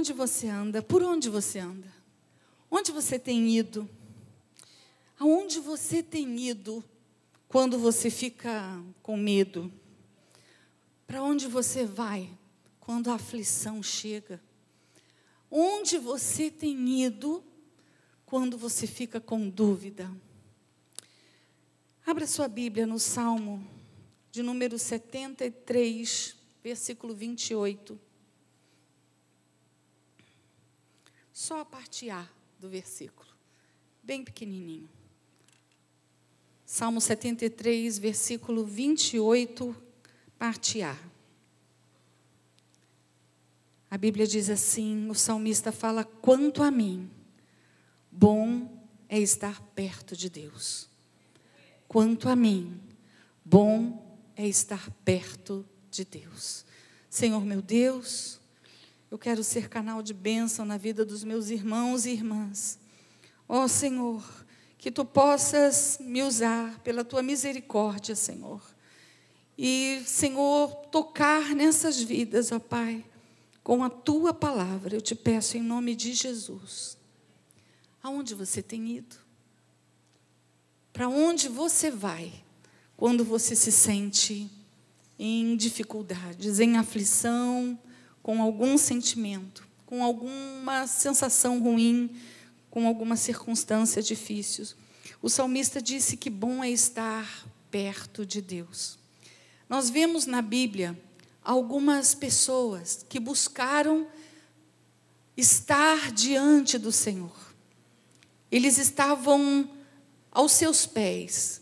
Onde você anda? Por onde você anda? Onde você tem ido? Aonde você tem ido quando você fica com medo? Para onde você vai quando a aflição chega? Onde você tem ido quando você fica com dúvida? Abra sua Bíblia no Salmo de número 73, versículo 28. Só a parte A do versículo, bem pequenininho. Salmo 73, versículo 28, parte A. A Bíblia diz assim: o salmista fala, quanto a mim, bom é estar perto de Deus. Quanto a mim, bom é estar perto de Deus. Senhor meu Deus, eu quero ser canal de bênção na vida dos meus irmãos e irmãs. Ó oh, Senhor, que tu possas me usar pela tua misericórdia, Senhor. E, Senhor, tocar nessas vidas, ó Pai, com a tua palavra, eu te peço em nome de Jesus. Aonde você tem ido? Para onde você vai quando você se sente em dificuldades, em aflição, com algum sentimento, com alguma sensação ruim, com alguma circunstância difícil. O salmista disse que bom é estar perto de Deus. Nós vemos na Bíblia algumas pessoas que buscaram estar diante do Senhor. Eles estavam aos seus pés.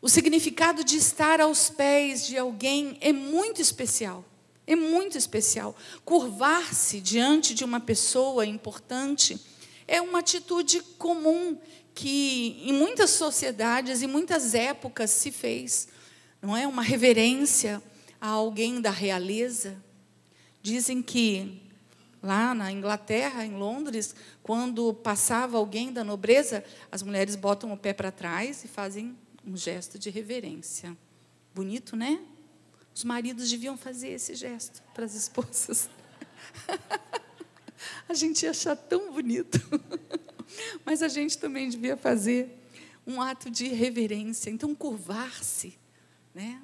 O significado de estar aos pés de alguém é muito especial. É muito especial. Curvar-se diante de uma pessoa importante é uma atitude comum que em muitas sociedades e muitas épocas se fez. Não é uma reverência a alguém da realeza. Dizem que lá na Inglaterra, em Londres, quando passava alguém da nobreza, as mulheres botam o pé para trás e fazem um gesto de reverência. Bonito, né? Os maridos deviam fazer esse gesto para as esposas. a gente ia achar tão bonito. Mas a gente também devia fazer um ato de reverência. Então, curvar-se. Né?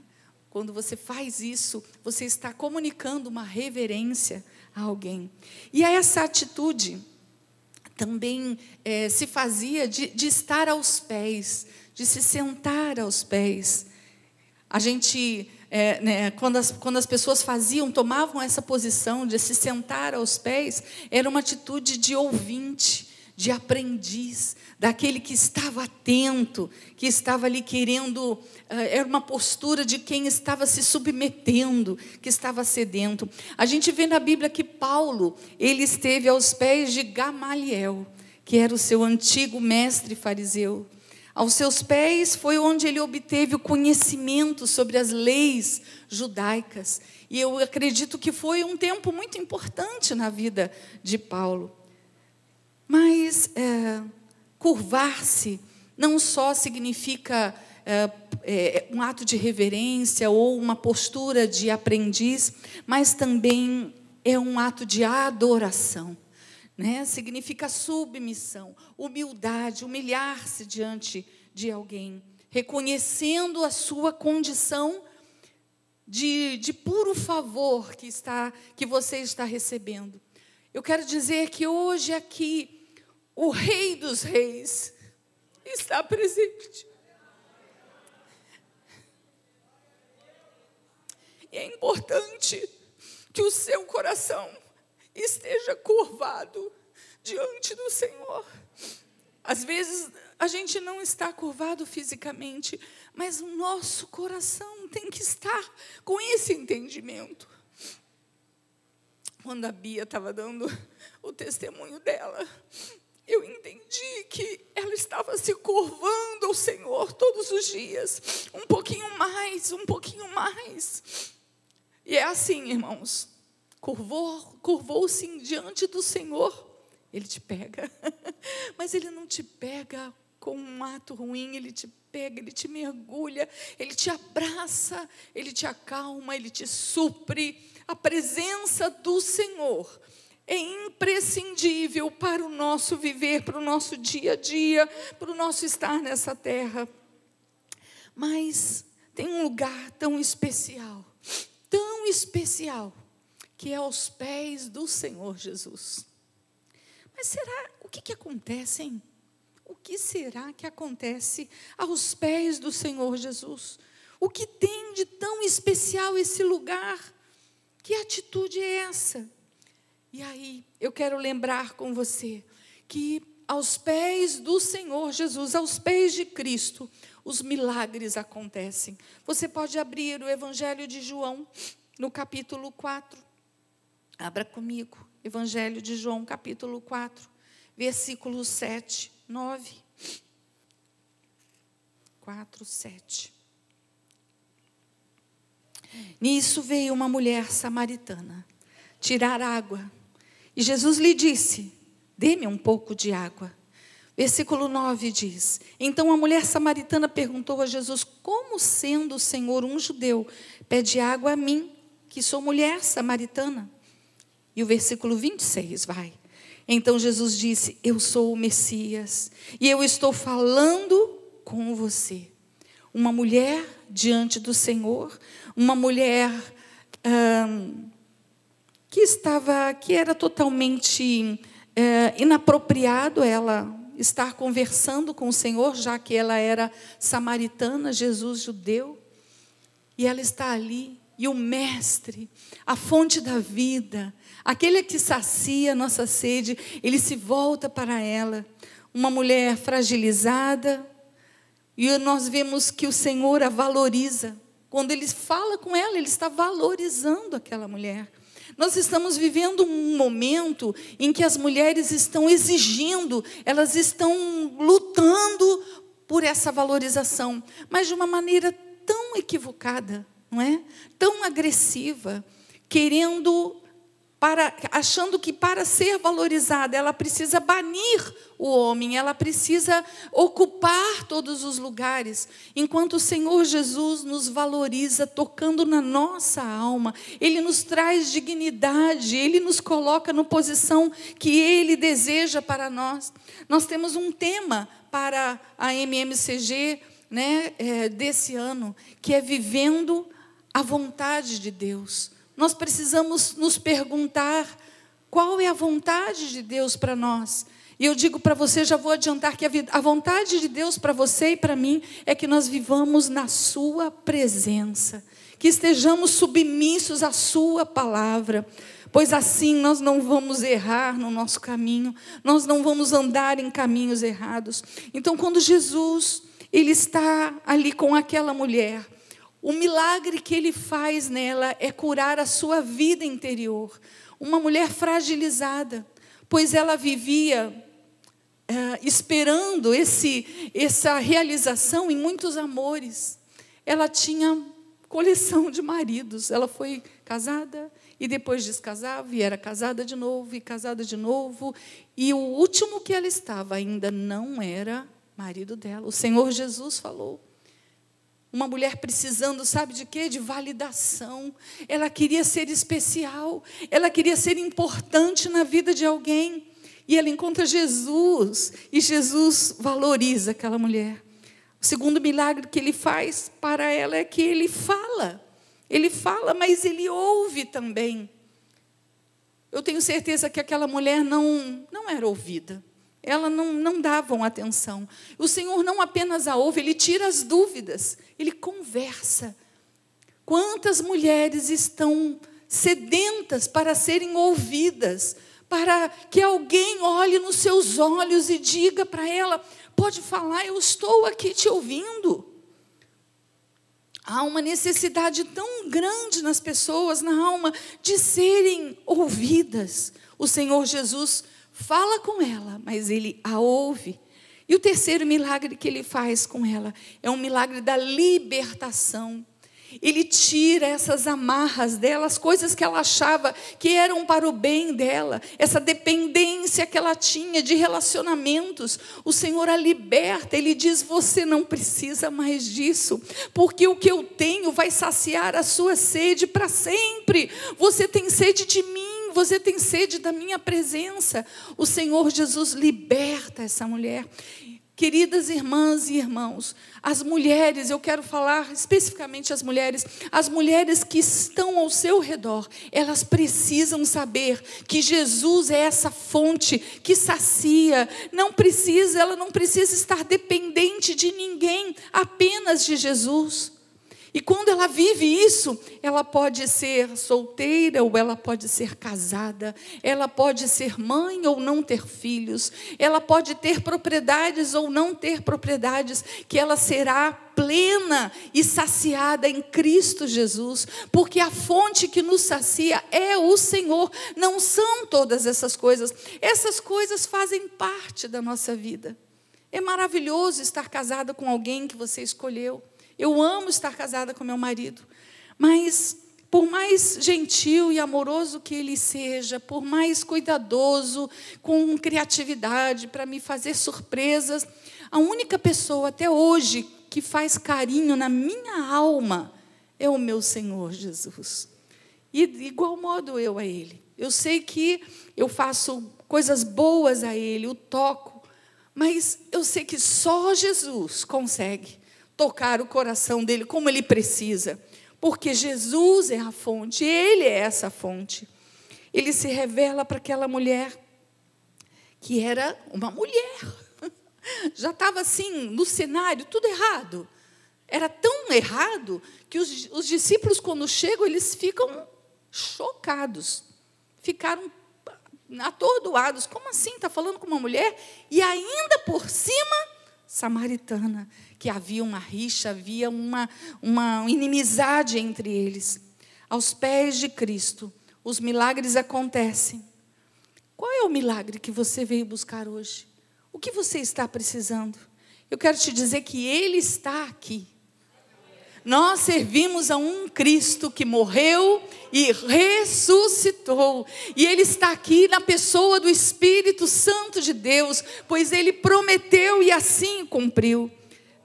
Quando você faz isso, você está comunicando uma reverência a alguém. E essa atitude também é, se fazia de, de estar aos pés, de se sentar aos pés. A gente é, né, quando, as, quando as pessoas faziam, tomavam essa posição de se sentar aos pés, era uma atitude de ouvinte, de aprendiz, daquele que estava atento, que estava ali querendo, eh, era uma postura de quem estava se submetendo, que estava sedento. A gente vê na Bíblia que Paulo, ele esteve aos pés de Gamaliel, que era o seu antigo mestre fariseu. Aos seus pés foi onde ele obteve o conhecimento sobre as leis judaicas. E eu acredito que foi um tempo muito importante na vida de Paulo. Mas é, curvar-se não só significa é, é, um ato de reverência ou uma postura de aprendiz, mas também é um ato de adoração né? significa submissão, humildade, humilhar-se diante de alguém, reconhecendo a sua condição de, de puro favor que, está, que você está recebendo. Eu quero dizer que hoje aqui, o Rei dos Reis está presente. E é importante que o seu coração esteja curvado diante do Senhor. Às vezes a gente não está curvado fisicamente, mas o nosso coração tem que estar com esse entendimento. Quando a Bia estava dando o testemunho dela, eu entendi que ela estava se curvando ao Senhor todos os dias, um pouquinho mais, um pouquinho mais. E é assim, irmãos curvou, curvou-se diante do Senhor, Ele te pega. Mas Ele não te pega com um ato ruim, Ele te pega, Ele te mergulha, Ele te abraça, Ele te acalma, Ele te supre. A presença do Senhor é imprescindível para o nosso viver, para o nosso dia a dia, para o nosso estar nessa terra. Mas tem um lugar tão especial, tão especial, que é aos pés do Senhor Jesus. Mas será, o que, que acontece, hein? O que será que acontece aos pés do Senhor Jesus? O que tem de tão especial esse lugar? Que atitude é essa? E aí, eu quero lembrar com você que aos pés do Senhor Jesus, aos pés de Cristo, os milagres acontecem. Você pode abrir o Evangelho de João, no capítulo 4. Abra comigo, Evangelho de João, capítulo 4, versículos 7, 9. 4, 7. Nisso veio uma mulher samaritana tirar água e Jesus lhe disse: Dê-me um pouco de água. Versículo 9 diz: Então a mulher samaritana perguntou a Jesus: Como sendo o Senhor um judeu, pede água a mim, que sou mulher samaritana? E o versículo 26 vai. Então Jesus disse: Eu sou o Messias, e eu estou falando com você. Uma mulher diante do Senhor, uma mulher. Hum, que estava, que era totalmente é, inapropriado ela estar conversando com o Senhor, já que ela era samaritana, Jesus judeu, e ela está ali, e o Mestre, a fonte da vida, aquele que sacia nossa sede, ele se volta para ela, uma mulher fragilizada, e nós vemos que o Senhor a valoriza. Quando ele fala com ela, ele está valorizando aquela mulher. Nós estamos vivendo um momento em que as mulheres estão exigindo, elas estão lutando por essa valorização, mas de uma maneira tão equivocada, não é? Tão agressiva, querendo para, achando que para ser valorizada ela precisa banir o homem, ela precisa ocupar todos os lugares, enquanto o Senhor Jesus nos valoriza tocando na nossa alma, ele nos traz dignidade, ele nos coloca na posição que ele deseja para nós. Nós temos um tema para a MMCG né, é, desse ano, que é vivendo a vontade de Deus nós precisamos nos perguntar qual é a vontade de Deus para nós. E eu digo para você, já vou adiantar que a vontade de Deus para você e para mim é que nós vivamos na Sua presença, que estejamos submissos à Sua palavra, pois assim nós não vamos errar no nosso caminho, nós não vamos andar em caminhos errados. Então, quando Jesus ele está ali com aquela mulher, o milagre que ele faz nela é curar a sua vida interior. Uma mulher fragilizada, pois ela vivia é, esperando esse, essa realização em muitos amores. Ela tinha coleção de maridos. Ela foi casada e depois descasava e era casada de novo e casada de novo. E o último que ela estava ainda não era marido dela. O Senhor Jesus falou. Uma mulher precisando, sabe de quê? De validação. Ela queria ser especial, ela queria ser importante na vida de alguém. E ela encontra Jesus, e Jesus valoriza aquela mulher. O segundo milagre que ele faz para ela é que ele fala. Ele fala, mas ele ouve também. Eu tenho certeza que aquela mulher não, não era ouvida ela não, não davam atenção. O Senhor não apenas a ouve, Ele tira as dúvidas, Ele conversa. Quantas mulheres estão sedentas para serem ouvidas, para que alguém olhe nos seus olhos e diga para ela: pode falar, eu estou aqui te ouvindo. Há uma necessidade tão grande nas pessoas, na alma, de serem ouvidas. O Senhor Jesus fala com ela, mas ele a ouve. E o terceiro milagre que ele faz com ela é um milagre da libertação. Ele tira essas amarras dela, as coisas que ela achava que eram para o bem dela, essa dependência que ela tinha de relacionamentos. O Senhor a liberta, ele diz: Você não precisa mais disso, porque o que eu tenho vai saciar a sua sede para sempre. Você tem sede de mim, você tem sede da minha presença. O Senhor Jesus liberta essa mulher. Queridas irmãs e irmãos, as mulheres, eu quero falar especificamente as mulheres, as mulheres que estão ao seu redor, elas precisam saber que Jesus é essa fonte que sacia. Não precisa, ela não precisa estar dependente de ninguém, apenas de Jesus. E quando ela vive isso, ela pode ser solteira ou ela pode ser casada, ela pode ser mãe ou não ter filhos, ela pode ter propriedades ou não ter propriedades, que ela será plena e saciada em Cristo Jesus, porque a fonte que nos sacia é o Senhor, não são todas essas coisas, essas coisas fazem parte da nossa vida. É maravilhoso estar casada com alguém que você escolheu. Eu amo estar casada com meu marido, mas por mais gentil e amoroso que ele seja, por mais cuidadoso, com criatividade para me fazer surpresas, a única pessoa até hoje que faz carinho na minha alma é o meu Senhor Jesus. E de igual modo eu a Ele. Eu sei que eu faço coisas boas a Ele, o toco, mas eu sei que só Jesus consegue tocar o coração dele como ele precisa, porque Jesus é a fonte, ele é essa fonte. Ele se revela para aquela mulher que era uma mulher. Já estava assim, no cenário, tudo errado. Era tão errado que os, os discípulos, quando chegam, eles ficam chocados. Ficaram atordoados. Como assim? Está falando com uma mulher? E ainda por cima, samaritana que havia uma rixa, havia uma, uma inimizade entre eles. Aos pés de Cristo, os milagres acontecem. Qual é o milagre que você veio buscar hoje? O que você está precisando? Eu quero te dizer que Ele está aqui. Nós servimos a um Cristo que morreu e ressuscitou. E Ele está aqui na pessoa do Espírito Santo de Deus, pois Ele prometeu e assim cumpriu.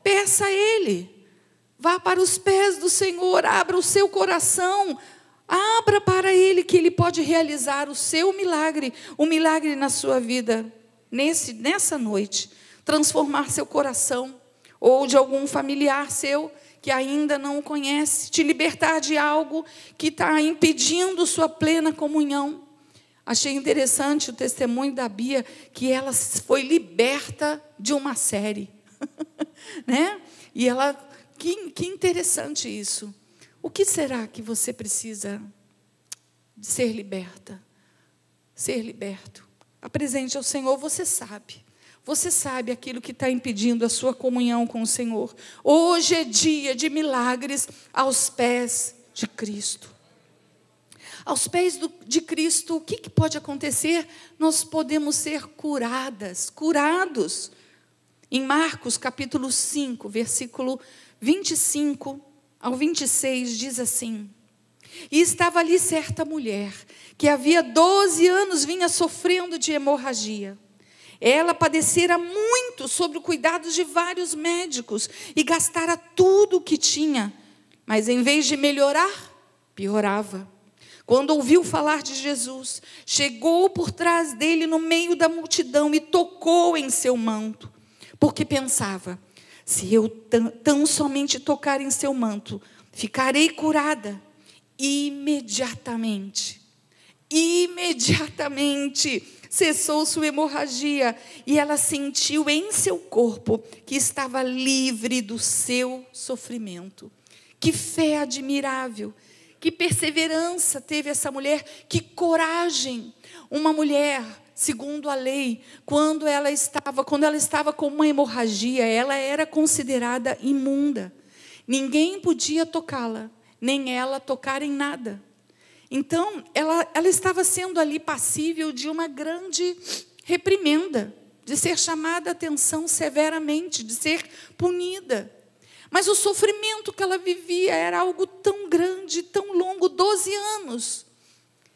Peça a Ele. Vá para os pés do Senhor, abra o seu coração, abra para Ele que Ele pode realizar o seu milagre, o milagre na sua vida, nesse, nessa noite. Transformar seu coração, ou de algum familiar seu que ainda não o conhece, te libertar de algo que está impedindo sua plena comunhão. Achei interessante o testemunho da Bia, que ela foi liberta de uma série. né? E ela, que, que interessante isso. O que será que você precisa de ser liberta? Ser liberto. Apresente ao Senhor, você sabe. Você sabe aquilo que está impedindo a sua comunhão com o Senhor. Hoje é dia de milagres aos pés de Cristo. Aos pés do, de Cristo, o que, que pode acontecer? Nós podemos ser curadas, curados. Em Marcos capítulo 5, versículo 25 ao 26, diz assim: E estava ali certa mulher, que havia 12 anos vinha sofrendo de hemorragia. Ela padecera muito sobre o cuidado de vários médicos e gastara tudo o que tinha, mas em vez de melhorar, piorava. Quando ouviu falar de Jesus, chegou por trás dele no meio da multidão e tocou em seu manto porque pensava: se eu tão somente tocar em seu manto, ficarei curada. Imediatamente, imediatamente cessou sua hemorragia e ela sentiu em seu corpo que estava livre do seu sofrimento. Que fé admirável, que perseverança teve essa mulher, que coragem. Uma mulher segundo a lei, quando ela estava, quando ela estava com uma hemorragia, ela era considerada imunda. Ninguém podia tocá-la, nem ela tocar em nada. Então, ela, ela estava sendo ali passível de uma grande reprimenda, de ser chamada a atenção severamente, de ser punida. Mas o sofrimento que ela vivia era algo tão grande, tão longo 12 anos.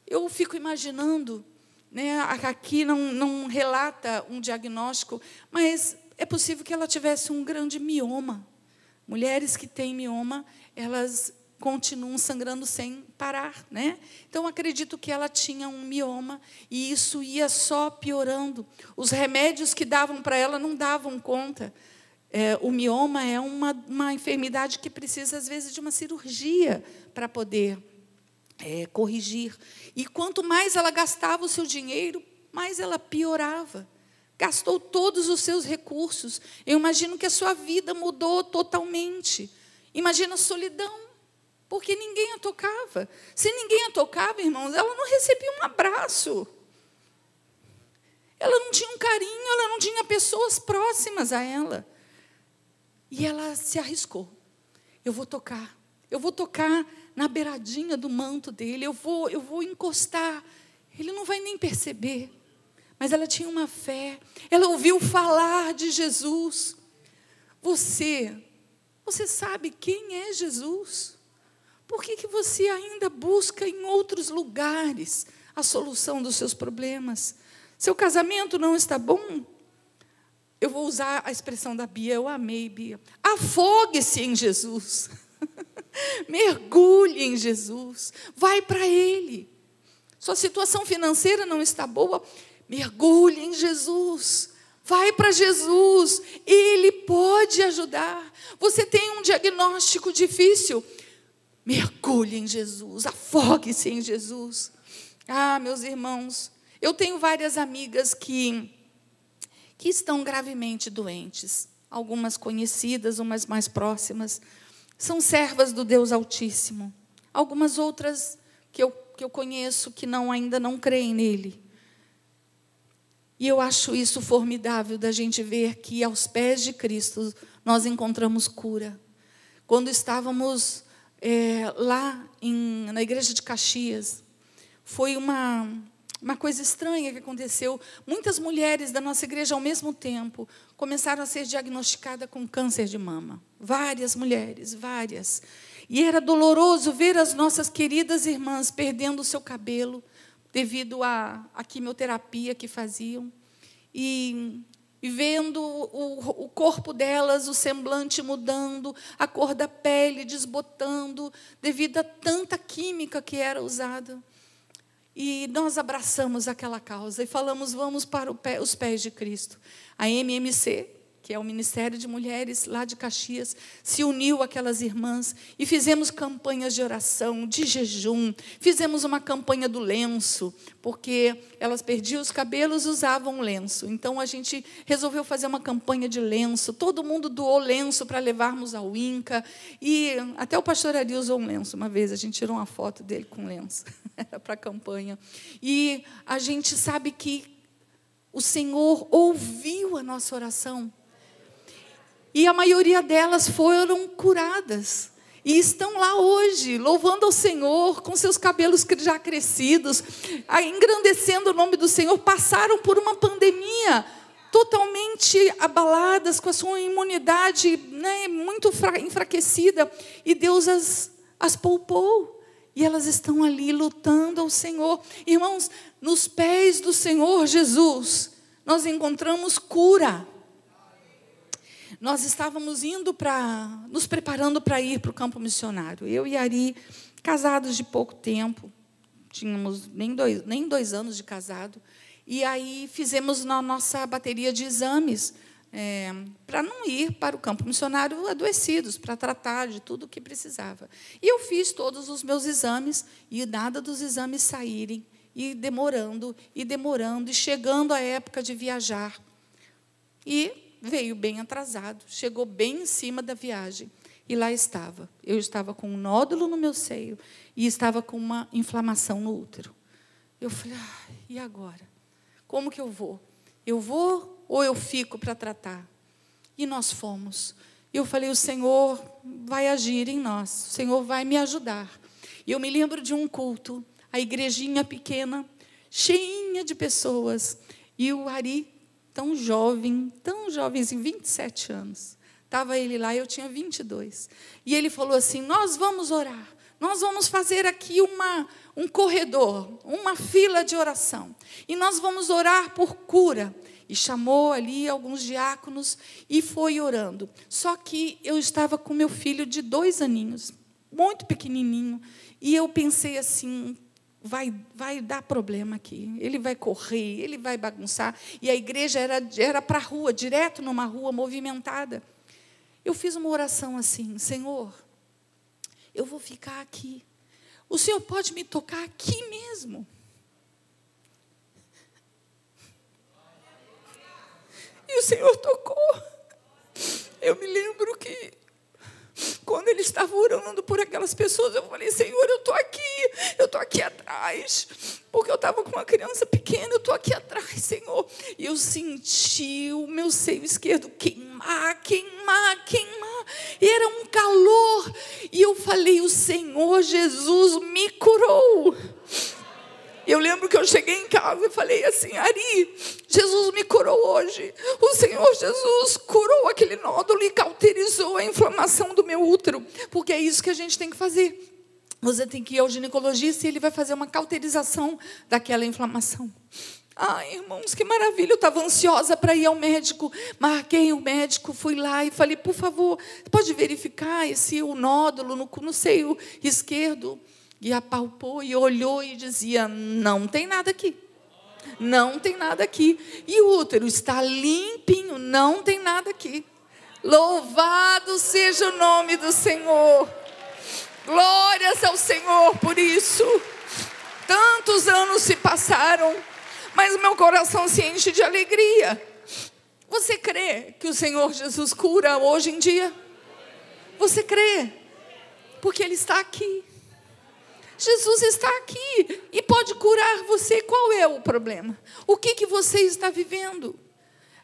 Eu fico imaginando né? Aqui não, não relata um diagnóstico, mas é possível que ela tivesse um grande mioma. Mulheres que têm mioma, elas continuam sangrando sem parar, né? Então acredito que ela tinha um mioma e isso ia só piorando. Os remédios que davam para ela não davam conta. É, o mioma é uma, uma enfermidade que precisa às vezes de uma cirurgia para poder é, corrigir. E quanto mais ela gastava o seu dinheiro, mais ela piorava. Gastou todos os seus recursos. Eu imagino que a sua vida mudou totalmente. Imagina a solidão porque ninguém a tocava. Se ninguém a tocava, irmãos, ela não recebia um abraço. Ela não tinha um carinho, ela não tinha pessoas próximas a ela. E ela se arriscou. Eu vou tocar. Eu vou tocar na beiradinha do manto dele. Eu vou, eu vou encostar. Ele não vai nem perceber. Mas ela tinha uma fé. Ela ouviu falar de Jesus. Você, você sabe quem é Jesus? Por que, que você ainda busca em outros lugares a solução dos seus problemas? Seu casamento não está bom? Eu vou usar a expressão da Bia, eu amei, Bia. Afogue-se em Jesus. Mergulhe em Jesus. Vai para Ele. Sua situação financeira não está boa? Mergulhe em Jesus. Vai para Jesus. Ele pode ajudar. Você tem um diagnóstico difícil? Mergulhe em Jesus, afogue-se em Jesus. Ah, meus irmãos, eu tenho várias amigas que, que estão gravemente doentes, algumas conhecidas, umas mais próximas, são servas do Deus Altíssimo. Algumas outras que eu, que eu conheço que não ainda não creem nele. E eu acho isso formidável da gente ver que aos pés de Cristo nós encontramos cura. Quando estávamos é, lá em, na igreja de Caxias, foi uma, uma coisa estranha que aconteceu. Muitas mulheres da nossa igreja, ao mesmo tempo, começaram a ser diagnosticadas com câncer de mama. Várias mulheres, várias. E era doloroso ver as nossas queridas irmãs perdendo o seu cabelo devido à, à quimioterapia que faziam. E e vendo o, o, corpo delas, o semblante mudando, a cor da pele desbotando, devido a tanta química que era usada. E nós abraçamos aquela causa e falamos: vamos para pé, os pés de Cristo. A MMC, que é o Ministério de Mulheres lá de Caxias, se uniu aquelas irmãs e fizemos campanhas de oração, de jejum, fizemos uma campanha do lenço, porque elas perdiam os cabelos, usavam lenço. Então a gente resolveu fazer uma campanha de lenço. Todo mundo doou lenço para levarmos ao Inca e até o pastor Ari usou um lenço uma vez. A gente tirou uma foto dele com lenço, era para a campanha. E a gente sabe que o Senhor ouviu a nossa oração. E a maioria delas foram curadas. E estão lá hoje, louvando ao Senhor, com seus cabelos já crescidos, engrandecendo o nome do Senhor. Passaram por uma pandemia totalmente abaladas, com a sua imunidade né, muito enfraquecida, e Deus as, as poupou. E elas estão ali lutando ao Senhor. Irmãos, nos pés do Senhor Jesus, nós encontramos cura nós estávamos indo para, nos preparando para ir para o campo missionário. Eu e Ari, casados de pouco tempo, tínhamos nem dois, nem dois anos de casado, e aí fizemos na nossa bateria de exames é, para não ir para o campo missionário adoecidos, para tratar de tudo o que precisava. E eu fiz todos os meus exames e nada dos exames saírem, e demorando, e demorando, e chegando a época de viajar. E veio bem atrasado, chegou bem em cima da viagem. E lá estava. Eu estava com um nódulo no meu seio e estava com uma inflamação no útero. Eu falei, ah, e agora? Como que eu vou? Eu vou ou eu fico para tratar? E nós fomos. Eu falei, o Senhor vai agir em nós, o Senhor vai me ajudar. E eu me lembro de um culto, a igrejinha pequena, cheinha de pessoas. E o Ari tão jovem, tão jovenzinho, 27 anos. Estava ele lá, eu tinha 22. E ele falou assim: Nós vamos orar, nós vamos fazer aqui uma, um corredor, uma fila de oração. E nós vamos orar por cura. E chamou ali alguns diáconos e foi orando. Só que eu estava com meu filho de dois aninhos. muito pequenininho. E eu pensei assim, vai, vai dar problema aqui. Ele vai correr, ele vai bagunçar. E a igreja era, era para a rua, direto numa rua movimentada. Eu fiz uma oração assim: Senhor, eu vou ficar aqui. O Senhor pode me tocar aqui mesmo. E o Senhor tocou. Eu me lembro que quando ele estava orando por aquelas pessoas, eu falei: Senhor, eu estou aqui, eu estou aqui atrás, porque eu estava com uma criança pequena, eu estou aqui atrás, Senhor. E eu senti o meu seio esquerdo queimar, queimar, queimar, e era um calor. E eu falei: O Senhor Jesus me curou. Eu lembro que eu cheguei em casa e falei assim: Ari, Jesus me curou hoje. O Senhor Jesus curou aquele nódulo e cauterizou a inflamação do meu útero. Porque é isso que a gente tem que fazer. Você tem que ir ao ginecologista e ele vai fazer uma cauterização daquela inflamação. Ai, irmãos, que maravilha. Eu estava ansiosa para ir ao médico. Marquei o médico, fui lá e falei: por favor, pode verificar esse o nódulo no, no seio esquerdo e apalpou e olhou e dizia: Não tem nada aqui. Não tem nada aqui. E o útero está limpinho, não tem nada aqui. Louvado seja o nome do Senhor. Glórias ao Senhor por isso. Tantos anos se passaram, mas meu coração se enche de alegria. Você crê que o Senhor Jesus cura hoje em dia? Você crê? Porque Ele está aqui. Jesus está aqui e pode curar você. Qual é o problema? O que, que você está vivendo?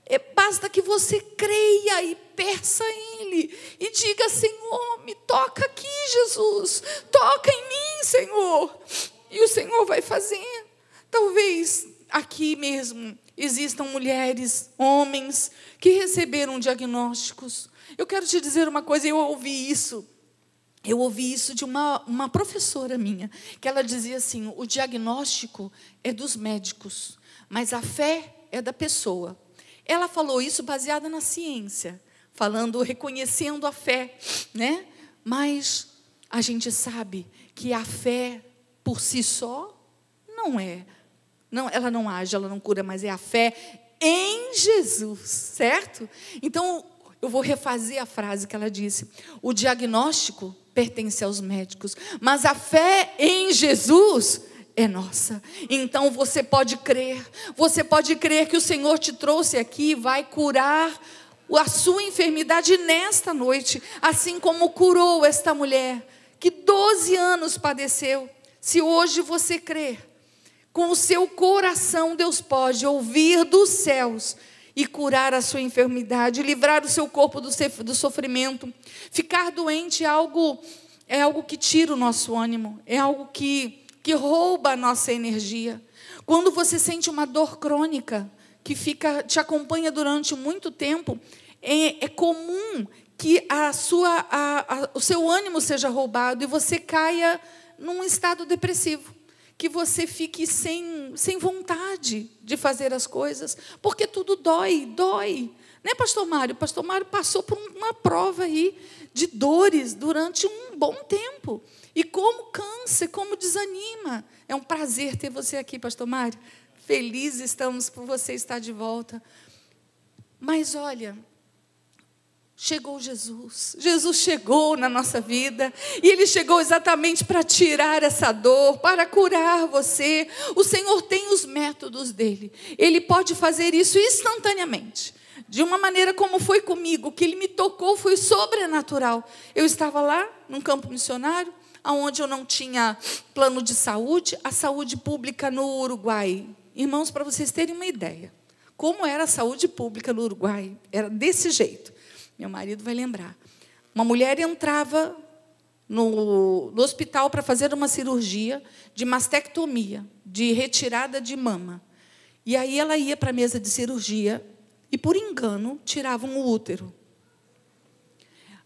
É, basta que você creia e peça a Ele e diga: Senhor, me toca aqui, Jesus, toca em mim, Senhor. E o Senhor vai fazer. Talvez aqui mesmo existam mulheres, homens que receberam diagnósticos. Eu quero te dizer uma coisa, eu ouvi isso eu ouvi isso de uma, uma professora minha, que ela dizia assim: o diagnóstico é dos médicos, mas a fé é da pessoa. Ela falou isso baseada na ciência, falando, reconhecendo a fé, né? Mas a gente sabe que a fé por si só não é, não, ela não age, ela não cura, mas é a fé em Jesus, certo? Então eu vou refazer a frase que ela disse. O diagnóstico pertence aos médicos, mas a fé em Jesus é nossa. Então você pode crer, você pode crer que o Senhor te trouxe aqui e vai curar a sua enfermidade nesta noite, assim como curou esta mulher que 12 anos padeceu. Se hoje você crer, com o seu coração, Deus pode ouvir dos céus e curar a sua enfermidade, livrar o seu corpo do sofrimento. Ficar doente é algo, é algo que tira o nosso ânimo, é algo que, que rouba a nossa energia. Quando você sente uma dor crônica que fica, te acompanha durante muito tempo, é, é comum que a sua, a, a, o seu ânimo seja roubado e você caia num estado depressivo que você fique sem, sem vontade de fazer as coisas, porque tudo dói, dói. Né, pastor Mário? Pastor Mário passou por uma prova aí de dores durante um bom tempo. E como cansa, como desanima. É um prazer ter você aqui, pastor Mário. Felizes estamos por você estar de volta. Mas olha, Chegou Jesus. Jesus chegou na nossa vida e ele chegou exatamente para tirar essa dor, para curar você. O Senhor tem os métodos dele. Ele pode fazer isso instantaneamente. De uma maneira como foi comigo, que ele me tocou foi sobrenatural. Eu estava lá num campo missionário, onde eu não tinha plano de saúde, a saúde pública no Uruguai. Irmãos, para vocês terem uma ideia, como era a saúde pública no Uruguai, era desse jeito. Meu marido vai lembrar. Uma mulher entrava no, no hospital para fazer uma cirurgia de mastectomia, de retirada de mama. E aí ela ia para a mesa de cirurgia e, por engano, tiravam o útero.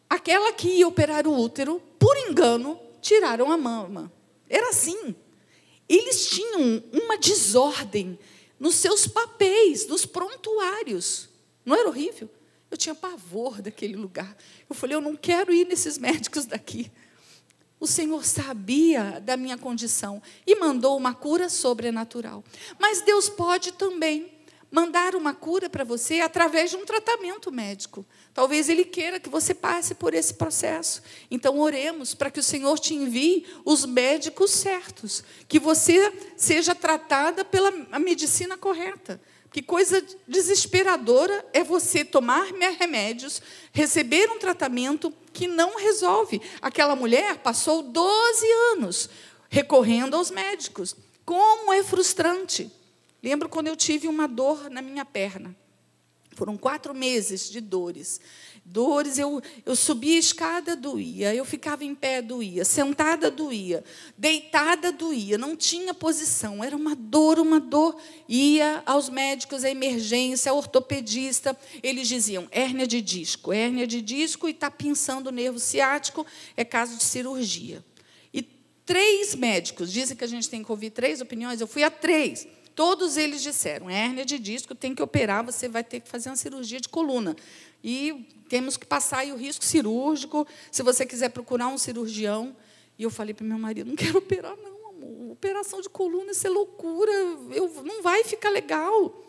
Aquela que ia operar o útero, por engano, tiraram a mama. Era assim. Eles tinham uma desordem nos seus papéis, nos prontuários. Não era horrível? Eu tinha pavor daquele lugar. Eu falei, eu não quero ir nesses médicos daqui. O Senhor sabia da minha condição e mandou uma cura sobrenatural. Mas Deus pode também mandar uma cura para você através de um tratamento médico. Talvez Ele queira que você passe por esse processo. Então, oremos para que o Senhor te envie os médicos certos, que você seja tratada pela medicina correta. Que coisa desesperadora é você tomar remédios, receber um tratamento que não resolve. Aquela mulher passou 12 anos recorrendo aos médicos. Como é frustrante. Lembro quando eu tive uma dor na minha perna. Foram quatro meses de dores. Dores, eu, eu subia a escada, doía. Eu ficava em pé, doía. Sentada, doía. Deitada, doía. Não tinha posição. Era uma dor, uma dor. Ia aos médicos, à emergência, ao ortopedista. Eles diziam: hérnia de disco. Hérnia de disco e está pinçando o nervo ciático. É caso de cirurgia. E três médicos dizem que a gente tem que ouvir três opiniões. Eu fui a três. Todos eles disseram: hérnia de disco, tem que operar, você vai ter que fazer uma cirurgia de coluna. E temos que passar aí o risco cirúrgico, se você quiser procurar um cirurgião. E eu falei para meu marido: não quero operar, não, amor. Operação de coluna, isso é loucura, eu, não vai ficar legal.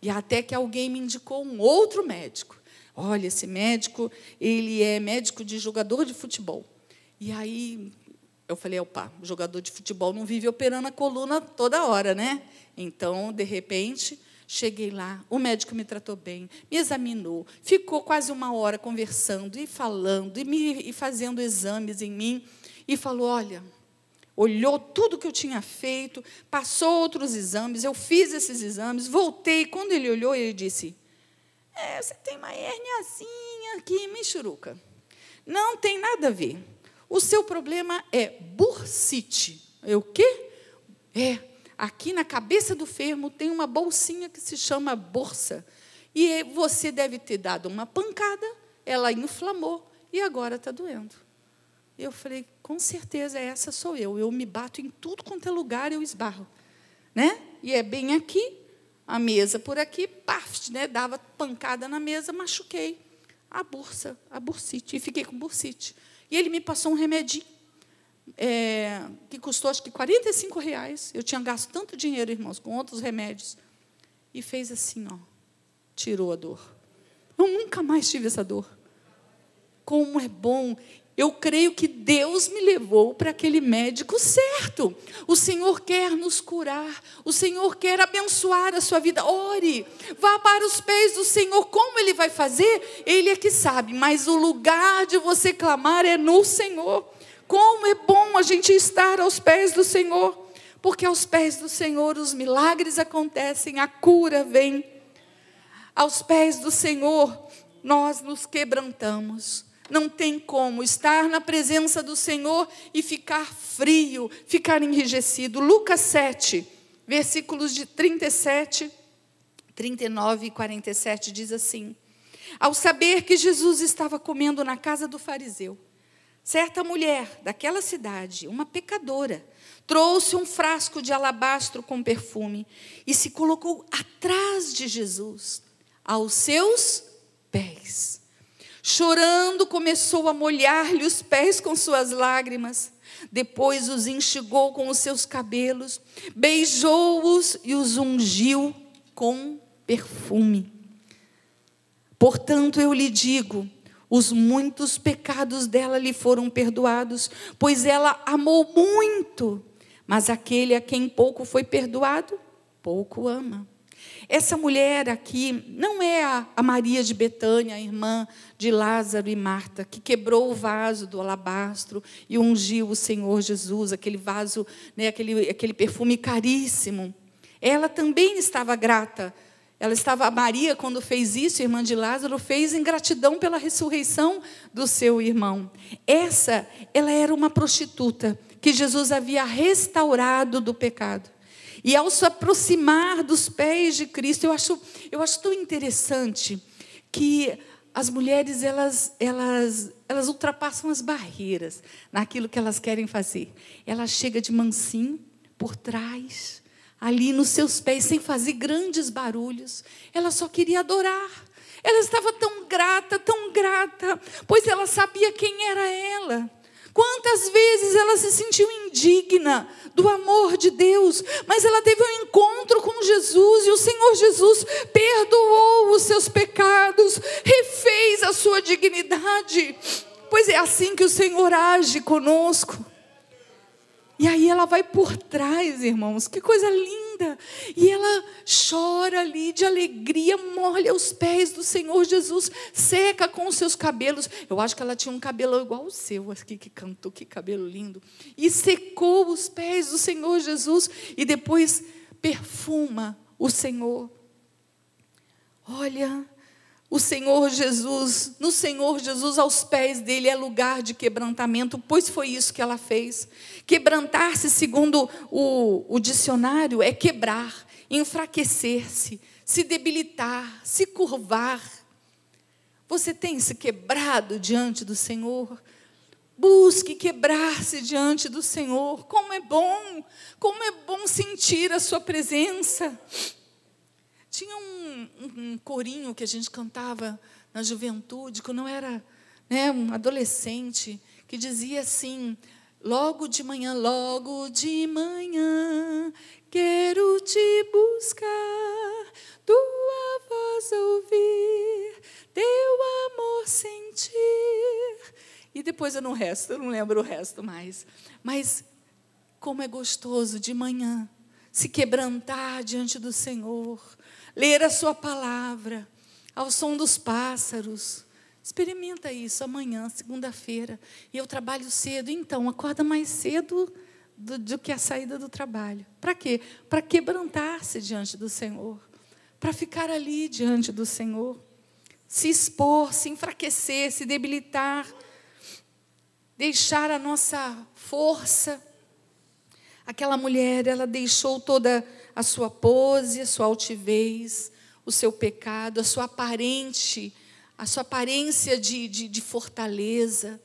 E até que alguém me indicou um outro médico. Olha, esse médico, ele é médico de jogador de futebol. E aí eu falei, opa, jogador de futebol não vive operando a coluna toda hora, né? Então, de repente, cheguei lá, o médico me tratou bem, me examinou, ficou quase uma hora conversando e falando e, me, e fazendo exames em mim e falou: olha, olhou tudo que eu tinha feito, passou outros exames, eu fiz esses exames, voltei. Quando ele olhou, ele disse: é, você tem uma herniazinha aqui, Michuruca. Não tem nada a ver. O seu problema é bursite. É o quê? É, aqui na cabeça do fermo tem uma bolsinha que se chama bolsa. E você deve ter dado uma pancada, ela inflamou e agora está doendo. Eu falei, com certeza essa sou eu. Eu me bato em tudo quanto é lugar, eu esbarro. Né? E é bem aqui, a mesa por aqui, paf, né? dava pancada na mesa, machuquei a bursa, a bursite, e fiquei com bursite. E ele me passou um remedinho é, que custou acho que 45 reais. Eu tinha gasto tanto dinheiro, irmãos, com outros remédios. E fez assim, ó, tirou a dor. Eu nunca mais tive essa dor. Como é bom eu creio que Deus me levou para aquele médico certo. O Senhor quer nos curar, o Senhor quer abençoar a sua vida. Ore, vá para os pés do Senhor. Como Ele vai fazer? Ele é que sabe, mas o lugar de você clamar é no Senhor. Como é bom a gente estar aos pés do Senhor, porque aos pés do Senhor os milagres acontecem, a cura vem. Aos pés do Senhor nós nos quebrantamos. Não tem como estar na presença do Senhor e ficar frio, ficar enrijecido. Lucas 7, versículos de 37, 39 e 47 diz assim: Ao saber que Jesus estava comendo na casa do fariseu, certa mulher daquela cidade, uma pecadora, trouxe um frasco de alabastro com perfume e se colocou atrás de Jesus, aos seus pés Chorando, começou a molhar-lhe os pés com suas lágrimas. Depois os enxugou com os seus cabelos, beijou-os e os ungiu com perfume. Portanto, eu lhe digo: os muitos pecados dela lhe foram perdoados, pois ela amou muito. Mas aquele a quem pouco foi perdoado, pouco ama. Essa mulher aqui não é a, Maria de Betânia, a irmã de Lázaro e Marta, que quebrou o vaso do alabastro e ungiu o Senhor Jesus, aquele vaso, né, aquele, aquele perfume caríssimo. Ela também estava grata. Ela estava, a Maria, quando fez isso, irmã de Lázaro, fez em gratidão pela ressurreição do seu irmão. Essa, ela era uma prostituta que Jesus havia restaurado do pecado. E ao se aproximar dos pés de Cristo, eu acho, eu acho tão interessante que as mulheres elas, elas, elas ultrapassam as barreiras naquilo que elas querem fazer. Ela chega de mansinho por trás, ali nos seus pés, sem fazer grandes barulhos. Ela só queria adorar. Ela estava tão grata, tão grata, pois ela sabia quem era ela. Quantas vezes ela se sentiu indigna do amor de Deus, mas ela teve um encontro com Jesus e o Senhor Jesus perdoou os seus pecados, refez a sua dignidade. Pois é assim que o Senhor age conosco. E aí ela vai por trás, irmãos, que coisa linda. E ela chora ali de alegria, molha os pés do Senhor Jesus, seca com os seus cabelos. Eu acho que ela tinha um cabelo igual o seu, aqui que cantou, que cabelo lindo. E secou os pés do Senhor Jesus e depois perfuma o Senhor. Olha, o Senhor Jesus, no Senhor Jesus, aos pés dele é lugar de quebrantamento, pois foi isso que ela fez. Quebrantar-se, segundo o, o dicionário, é quebrar, enfraquecer-se, se debilitar, se curvar. Você tem se quebrado diante do Senhor? Busque quebrar-se diante do Senhor. Como é bom, como é bom sentir a Sua presença. Tinha um, um, corinho que a gente cantava na juventude, quando eu era né, um adolescente, que dizia assim: Logo de manhã, logo de manhã, quero te buscar, tua voz ouvir, teu amor sentir. E depois eu não resto, eu não lembro o resto mais. Mas como é gostoso de manhã se quebrantar diante do Senhor, ler a Sua palavra, ao som dos pássaros. Experimenta isso amanhã, segunda-feira. E eu trabalho cedo, então, acorda mais cedo do, do que a saída do trabalho. Para quê? Para quebrantar-se diante do Senhor. Para ficar ali diante do Senhor. Se expor, se enfraquecer, se debilitar. Deixar a nossa força. Aquela mulher, ela deixou toda a sua pose, a sua altivez, o seu pecado, a sua aparente, a sua aparência de, de, de fortaleza.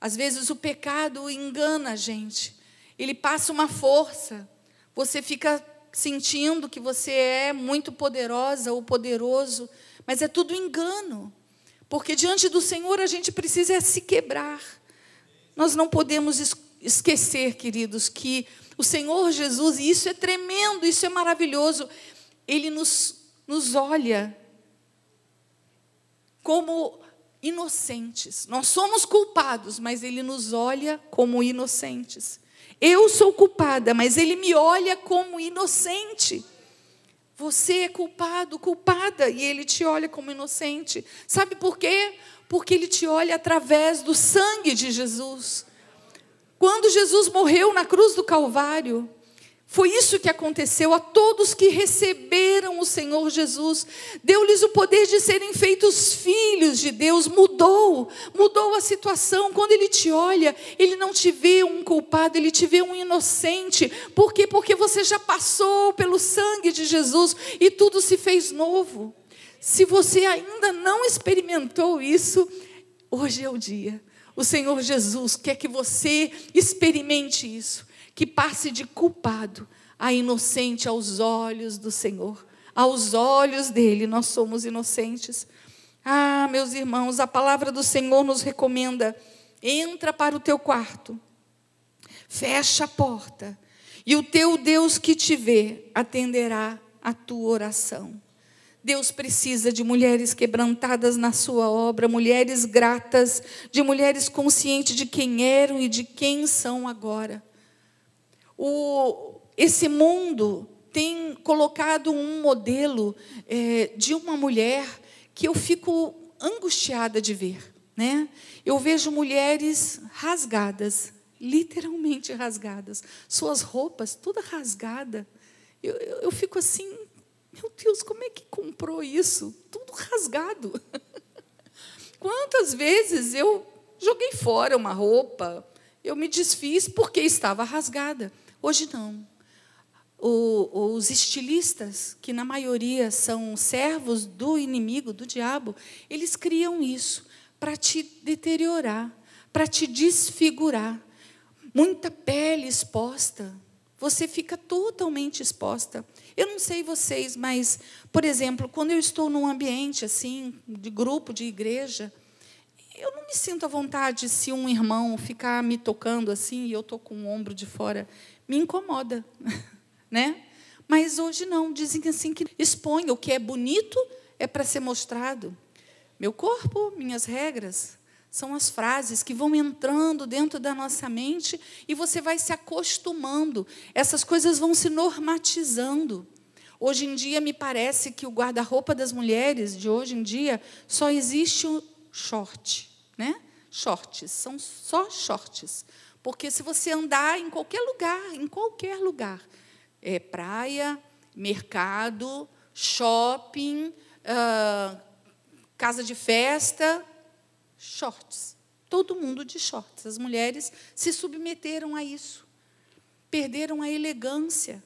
Às vezes o pecado engana a gente. Ele passa uma força. Você fica sentindo que você é muito poderosa ou poderoso, mas é tudo engano. Porque diante do Senhor a gente precisa se quebrar. Nós não podemos esquecer, queridos, que o Senhor Jesus, e isso é tremendo, isso é maravilhoso, ele nos, nos olha como inocentes. Nós somos culpados, mas ele nos olha como inocentes. Eu sou culpada, mas ele me olha como inocente. Você é culpado, culpada, e ele te olha como inocente. Sabe por quê? Porque ele te olha através do sangue de Jesus. Quando Jesus morreu na cruz do Calvário, foi isso que aconteceu a todos que receberam o Senhor Jesus. Deu-lhes o poder de serem feitos filhos de Deus. Mudou, mudou a situação. Quando Ele te olha, Ele não te vê um culpado, Ele te vê um inocente. Por quê? Porque você já passou pelo sangue de Jesus e tudo se fez novo. Se você ainda não experimentou isso, hoje é o dia. O Senhor Jesus quer que você experimente isso, que passe de culpado a inocente aos olhos do Senhor. Aos olhos dele, nós somos inocentes. Ah, meus irmãos, a palavra do Senhor nos recomenda: entra para o teu quarto, fecha a porta, e o teu Deus que te vê atenderá a tua oração. Deus precisa de mulheres quebrantadas na sua obra, mulheres gratas, de mulheres conscientes de quem eram e de quem são agora. O, esse mundo tem colocado um modelo é, de uma mulher que eu fico angustiada de ver. Né? Eu vejo mulheres rasgadas, literalmente rasgadas, suas roupas toda rasgada. Eu, eu, eu fico assim, meu Deus, como é que comprou isso? Tudo rasgado. Quantas vezes eu joguei fora uma roupa, eu me desfiz porque estava rasgada. Hoje não. O, os estilistas, que na maioria são servos do inimigo, do diabo, eles criam isso para te deteriorar, para te desfigurar. Muita pele exposta, você fica totalmente exposta. Eu não sei vocês, mas, por exemplo, quando eu estou num ambiente assim, de grupo, de igreja, eu não me sinto à vontade se um irmão ficar me tocando assim e eu estou com o ombro de fora. Me incomoda, né? Mas hoje não, dizem assim que expõe o que é bonito é para ser mostrado. Meu corpo, minhas regras, são as frases que vão entrando dentro da nossa mente e você vai se acostumando. Essas coisas vão se normatizando. Hoje em dia, me parece que o guarda-roupa das mulheres de hoje em dia só existe o short, né? Shorts, são só shorts. Porque se você andar em qualquer lugar, em qualquer lugar, é praia, mercado, shopping, uh, casa de festa, shorts. Todo mundo de shorts. As mulheres se submeteram a isso. Perderam a elegância.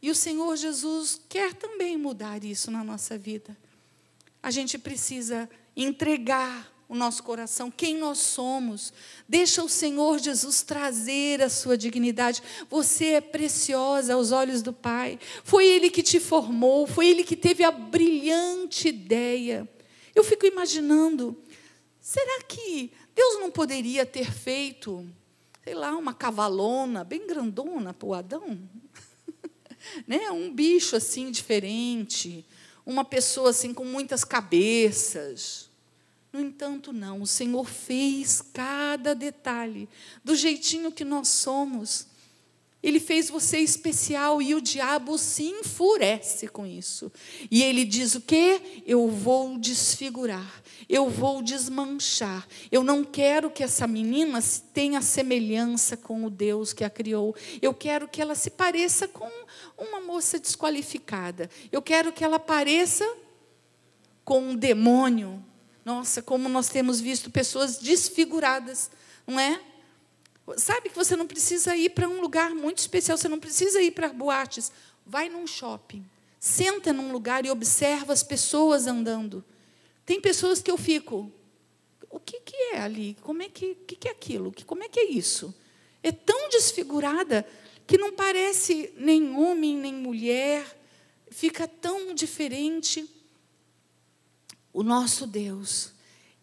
E o Senhor Jesus quer também mudar isso na nossa vida. A gente precisa entregar o nosso coração, quem nós somos. Deixa o Senhor Jesus trazer a sua dignidade. Você é preciosa aos olhos do Pai. Foi Ele que te formou, foi Ele que teve a brilhante ideia. Eu fico imaginando, será que Deus não poderia ter feito, sei lá, uma cavalona bem grandona para o Adão? né? Um bicho assim diferente, uma pessoa assim com muitas cabeças. No entanto, não. O Senhor fez cada detalhe do jeitinho que nós somos. Ele fez você especial e o diabo se enfurece com isso. E ele diz o quê? Eu vou desfigurar, eu vou desmanchar. Eu não quero que essa menina tenha semelhança com o Deus que a criou. Eu quero que ela se pareça com uma moça desqualificada. Eu quero que ela pareça com um demônio. Nossa, como nós temos visto pessoas desfiguradas, não é? Sabe que você não precisa ir para um lugar muito especial, você não precisa ir para boates. Vai num shopping, senta num lugar e observa as pessoas andando. Tem pessoas que eu fico, o que, que é ali? Como é que, que, que é aquilo? Como é que é isso? É tão desfigurada que não parece nem homem nem mulher, fica tão diferente. O nosso Deus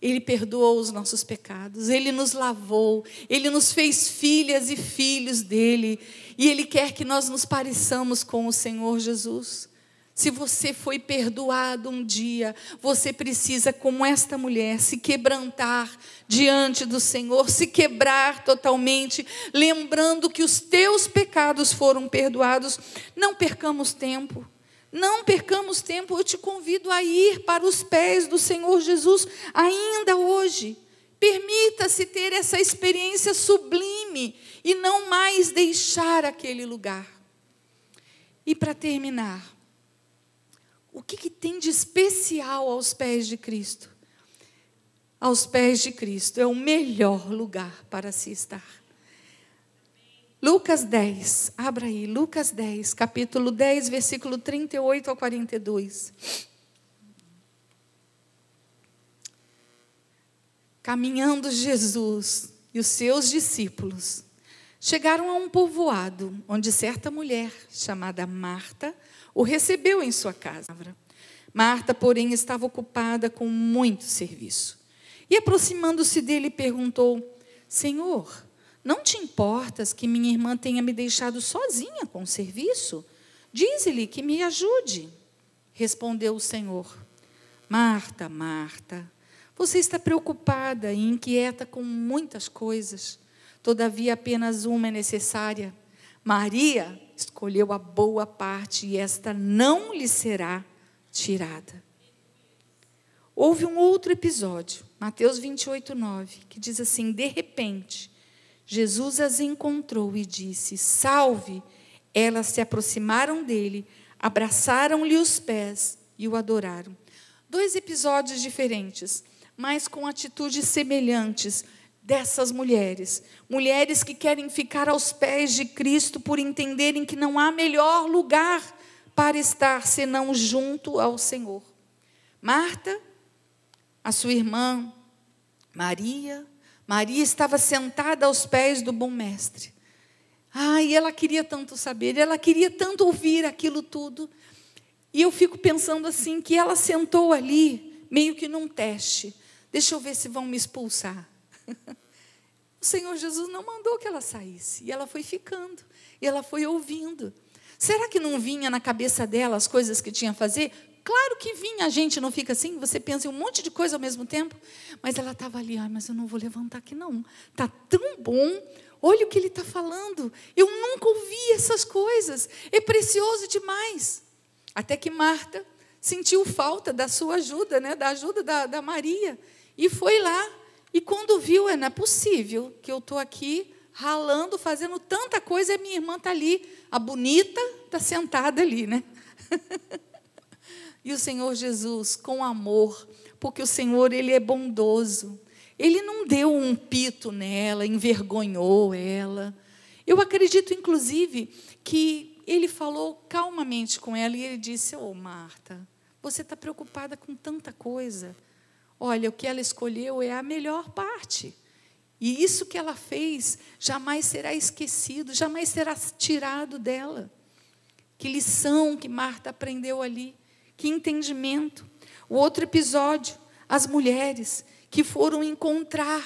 ele perdoou os nossos pecados, Ele nos lavou, Ele nos fez filhas e filhos dele, e Ele quer que nós nos pareçamos com o Senhor Jesus. Se você foi perdoado um dia, você precisa, como esta mulher, se quebrantar diante do Senhor, se quebrar totalmente, lembrando que os teus pecados foram perdoados. Não percamos tempo. Não percamos tempo, eu te convido a ir para os pés do Senhor Jesus ainda hoje. Permita-se ter essa experiência sublime e não mais deixar aquele lugar. E para terminar, o que, que tem de especial aos pés de Cristo? Aos pés de Cristo é o melhor lugar para se estar. Lucas 10, abra aí, Lucas 10, capítulo 10, versículo 38 ao 42. Caminhando Jesus e os seus discípulos chegaram a um povoado onde certa mulher, chamada Marta, o recebeu em sua casa. Marta, porém, estava ocupada com muito serviço. E aproximando-se dele, perguntou: Senhor, não te importas que minha irmã tenha me deixado sozinha com o serviço? Dize-lhe que me ajude. Respondeu o Senhor: Marta, Marta, você está preocupada e inquieta com muitas coisas. Todavia, apenas uma é necessária. Maria escolheu a boa parte e esta não lhe será tirada. Houve um outro episódio, Mateus 28, 9, que diz assim: De repente, Jesus as encontrou e disse: Salve! Elas se aproximaram dele, abraçaram-lhe os pés e o adoraram. Dois episódios diferentes, mas com atitudes semelhantes dessas mulheres. Mulheres que querem ficar aos pés de Cristo por entenderem que não há melhor lugar para estar senão junto ao Senhor. Marta, a sua irmã Maria, Maria estava sentada aos pés do bom mestre. E ela queria tanto saber, ela queria tanto ouvir aquilo tudo. E eu fico pensando assim que ela sentou ali, meio que num teste. Deixa eu ver se vão me expulsar. O Senhor Jesus não mandou que ela saísse. E ela foi ficando. E ela foi ouvindo. Será que não vinha na cabeça dela as coisas que tinha a fazer? Claro que vinha, a gente não fica assim, você pensa em um monte de coisa ao mesmo tempo. Mas ela estava ali, ah, mas eu não vou levantar aqui não. Está tão bom, olha o que ele está falando. Eu nunca ouvi essas coisas, é precioso demais. Até que Marta sentiu falta da sua ajuda, né, da ajuda da, da Maria. E foi lá. E quando viu, é, não é possível que eu estou aqui ralando, fazendo tanta coisa, e minha irmã está ali, a bonita está sentada ali, né? e o Senhor Jesus, com amor, porque o Senhor, Ele é bondoso. Ele não deu um pito nela, envergonhou ela. Eu acredito, inclusive, que ele falou calmamente com ela e ele disse: Ô oh, Marta, você está preocupada com tanta coisa. Olha, o que ela escolheu é a melhor parte. E isso que ela fez jamais será esquecido, jamais será tirado dela. Que lição que Marta aprendeu ali, que entendimento. O outro episódio, as mulheres que foram encontrar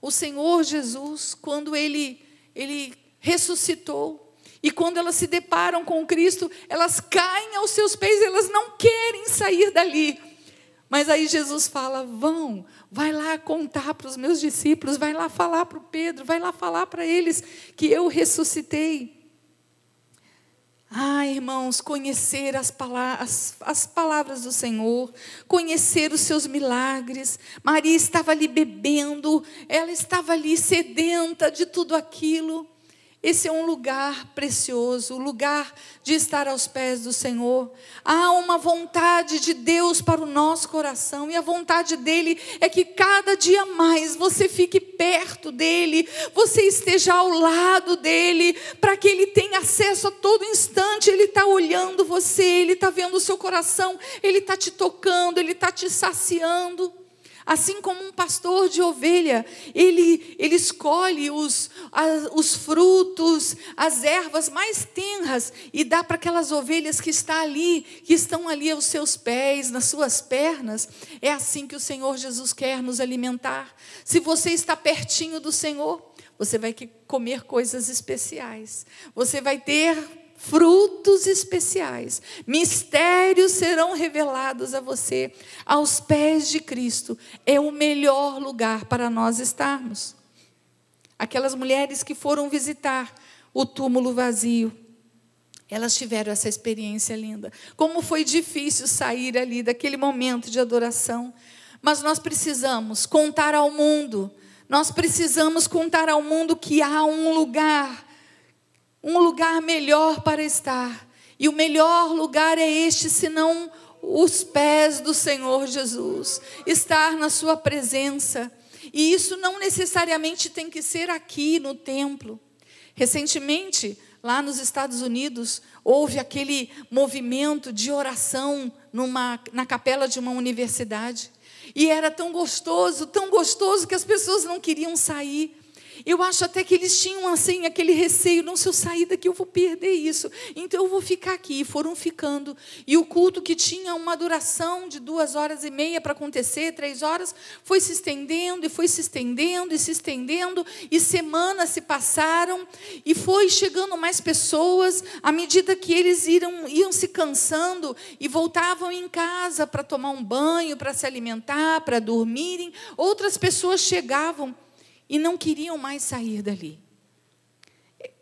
o Senhor Jesus quando ele, ele ressuscitou. E quando elas se deparam com Cristo, elas caem aos seus pés, elas não querem sair dali mas aí Jesus fala: vão, vai lá contar para os meus discípulos, vai lá falar para o Pedro, vai lá falar para eles que eu ressuscitei. Irmãos, conhecer as, palavras, as palavras do Senhor, conhecer os seus milagres. Maria estava ali bebendo, ela estava ali sedenta de tudo aquilo. Esse é um lugar precioso, o lugar de estar aos pés do Senhor. Há uma vontade de Deus para o nosso coração, e a vontade dele é que cada dia mais você fique perto dele, você esteja ao lado dele, para que ele tenha acesso a todo instante. Ele está olhando você, ele está vendo o seu coração, ele está te tocando, ele está te saciando. Assim como um pastor de ovelha, ele, ele escolhe os, os frutos, as ervas mais tenras e dá para aquelas ovelhas que está ali, que estão ali aos seus pés, nas suas pernas. É assim que o Senhor Jesus quer nos alimentar. Se você está pertinho do Senhor, você vai comer coisas especiais. Você vai ter frutos especiais, mistérios serão revelados a você. Aos pés de Cristo é o melhor lugar para nós estarmos. Aquelas mulheres que foram visitar o túmulo vazio, elas tiveram essa experiência linda. Como foi difícil sair ali daquele momento de adoração. Mas nós precisamos contar ao mundo, nós precisamos contar ao mundo que há um lugar um lugar melhor para estar. E o melhor lugar é este, senão os pés do Senhor Jesus, estar na Sua presença. E isso não necessariamente tem que ser aqui no templo. Recentemente, lá nos Estados Unidos, houve aquele movimento de oração numa, na capela de uma universidade. E era tão gostoso, tão gostoso, que as pessoas não queriam sair. Eu acho até que eles tinham assim aquele receio, não se eu sair daqui eu vou perder isso. Então eu vou ficar aqui. E foram ficando. E o culto que tinha uma duração de duas horas e meia para acontecer, três horas, foi se estendendo e foi se estendendo e se estendendo. E semanas se passaram e foi chegando mais pessoas à medida que eles iam, iam se cansando e voltavam em casa para tomar um banho, para se alimentar, para dormirem. Outras pessoas chegavam e não queriam mais sair dali.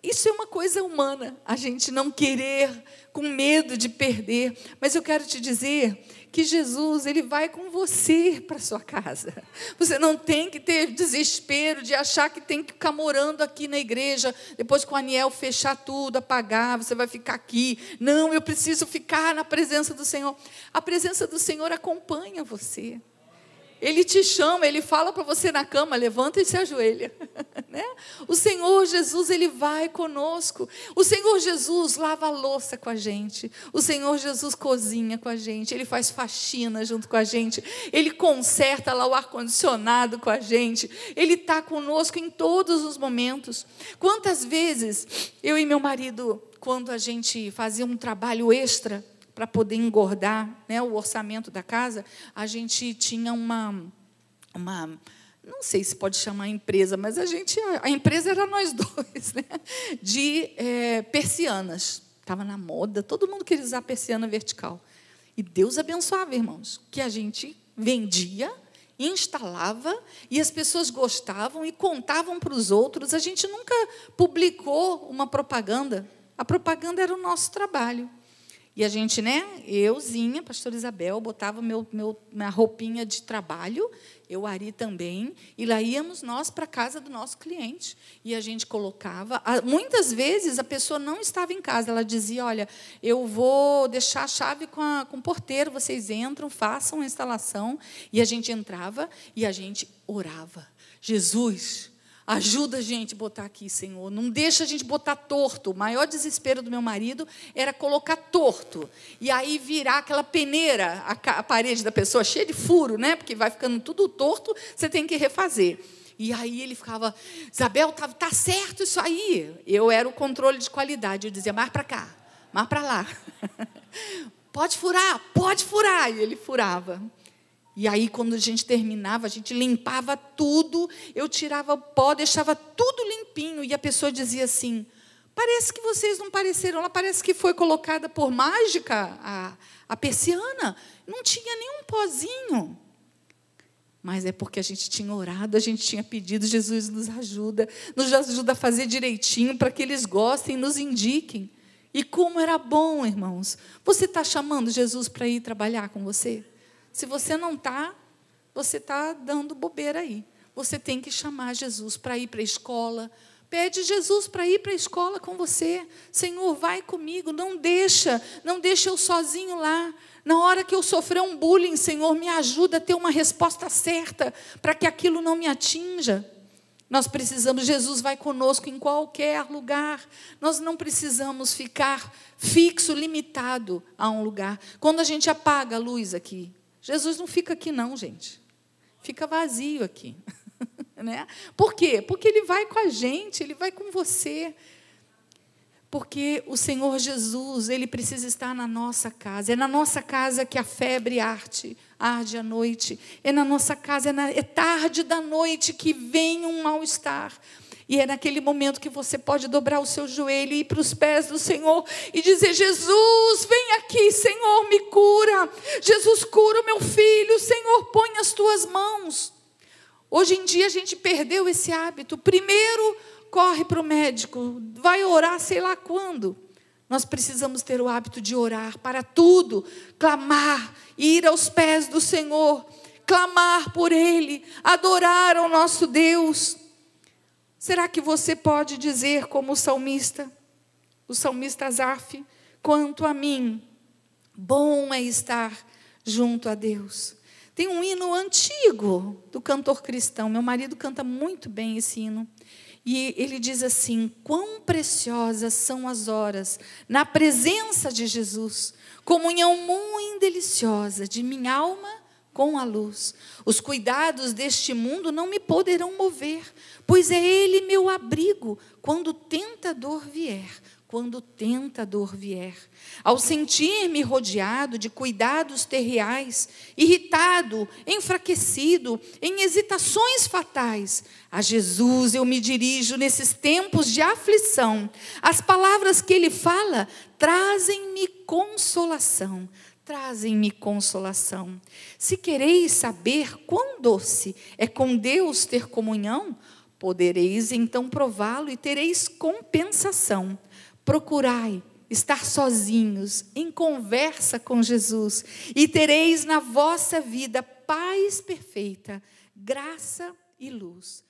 Isso é uma coisa humana, a gente não querer, com medo de perder. Mas eu quero te dizer que Jesus, ele vai com você para sua casa. Você não tem que ter desespero de achar que tem que ficar morando aqui na igreja, depois que o Aniel fechar tudo, apagar, você vai ficar aqui. Não, eu preciso ficar na presença do Senhor. A presença do Senhor acompanha você. Ele te chama, ele fala para você na cama, levanta e se ajoelha. né? O Senhor Jesus, ele vai conosco. O Senhor Jesus lava a louça com a gente. O Senhor Jesus cozinha com a gente. Ele faz faxina junto com a gente. Ele conserta lá o ar-condicionado com a gente. Ele está conosco em todos os momentos. Quantas vezes eu e meu marido, quando a gente fazia um trabalho extra, para poder engordar né, o orçamento da casa, a gente tinha uma, uma não sei se pode chamar empresa, mas a gente, a empresa era nós dois, né? de é, persianas. Estava na moda, todo mundo queria usar persiana vertical. E Deus abençoava, irmãos, que a gente vendia, instalava, e as pessoas gostavam e contavam para os outros. A gente nunca publicou uma propaganda. A propaganda era o nosso trabalho. E a gente, né, euzinha, pastor Isabel, botava meu, meu, minha roupinha de trabalho, eu, Ari também, e lá íamos nós para a casa do nosso cliente. E a gente colocava. Muitas vezes a pessoa não estava em casa, ela dizia: Olha, eu vou deixar a chave com, a, com o porteiro, vocês entram, façam a instalação. E a gente entrava e a gente orava. Jesus, Ajuda a gente a botar aqui, Senhor. Não deixa a gente botar torto. O maior desespero do meu marido era colocar torto. E aí virar aquela peneira, a, parede da pessoa cheia de furo, né? Porque vai ficando tudo torto, você tem que refazer. E aí ele ficava, Isabel, tá, tá certo isso aí. Eu era o controle de qualidade. Eu dizia, mais para cá, mais para lá. pode furar, pode furar. E ele furava. E aí, quando a gente terminava, a gente limpava tudo, eu tirava o pó, deixava tudo limpinho. E a pessoa dizia assim: parece que vocês não pareceram lá, parece que foi colocada por mágica a, a persiana. Não tinha nenhum pozinho. Mas é porque a gente tinha orado, a gente tinha pedido, Jesus nos ajuda, nos ajuda a fazer direitinho para que eles gostem, nos indiquem. E como era bom, irmãos. Você está chamando Jesus para ir trabalhar com você? Se você não está, você está dando bobeira aí. Você tem que chamar Jesus para ir para a escola. Pede Jesus para ir para a escola com você. Senhor, vai comigo. Não deixa, não deixa eu sozinho lá. Na hora que eu sofrer um bullying, Senhor, me ajuda a ter uma resposta certa para que aquilo não me atinja. Nós precisamos, Jesus vai conosco em qualquer lugar. Nós não precisamos ficar fixo, limitado a um lugar. Quando a gente apaga a luz aqui, Jesus não fica aqui, não, gente. Fica vazio aqui. né? Por quê? Porque Ele vai com a gente, Ele vai com você. Porque o Senhor Jesus, Ele precisa estar na nossa casa. É na nossa casa que a febre arte, arde à noite. É na nossa casa, é, na, é tarde da noite que vem um mal-estar. E é naquele momento que você pode dobrar o seu joelho e ir para os pés do Senhor e dizer: Jesus, vem aqui, Senhor, me cura. Jesus, cura o meu filho. Senhor, põe as tuas mãos. Hoje em dia a gente perdeu esse hábito. Primeiro, corre para o médico, vai orar sei lá quando. Nós precisamos ter o hábito de orar para tudo, clamar, ir aos pés do Senhor, clamar por Ele, adorar ao nosso Deus. Será que você pode dizer, como o salmista, o salmista Azaf, quanto a mim, bom é estar junto a Deus? Tem um hino antigo do cantor cristão, meu marido canta muito bem esse hino. E ele diz assim: Quão preciosas são as horas na presença de Jesus, comunhão muito deliciosa de minha alma com a luz. Os cuidados deste mundo não me poderão mover, pois é Ele meu abrigo quando tentador vier. Quando tentador vier, ao sentir-me rodeado de cuidados terriais, irritado, enfraquecido, em hesitações fatais, a Jesus eu me dirijo nesses tempos de aflição. As palavras que Ele fala trazem-me consolação trazem-me consolação. Se quereis saber quão doce é com Deus ter comunhão, podereis então prová-lo e tereis compensação. Procurai estar sozinhos, em conversa com Jesus, e tereis na vossa vida paz perfeita, graça e luz.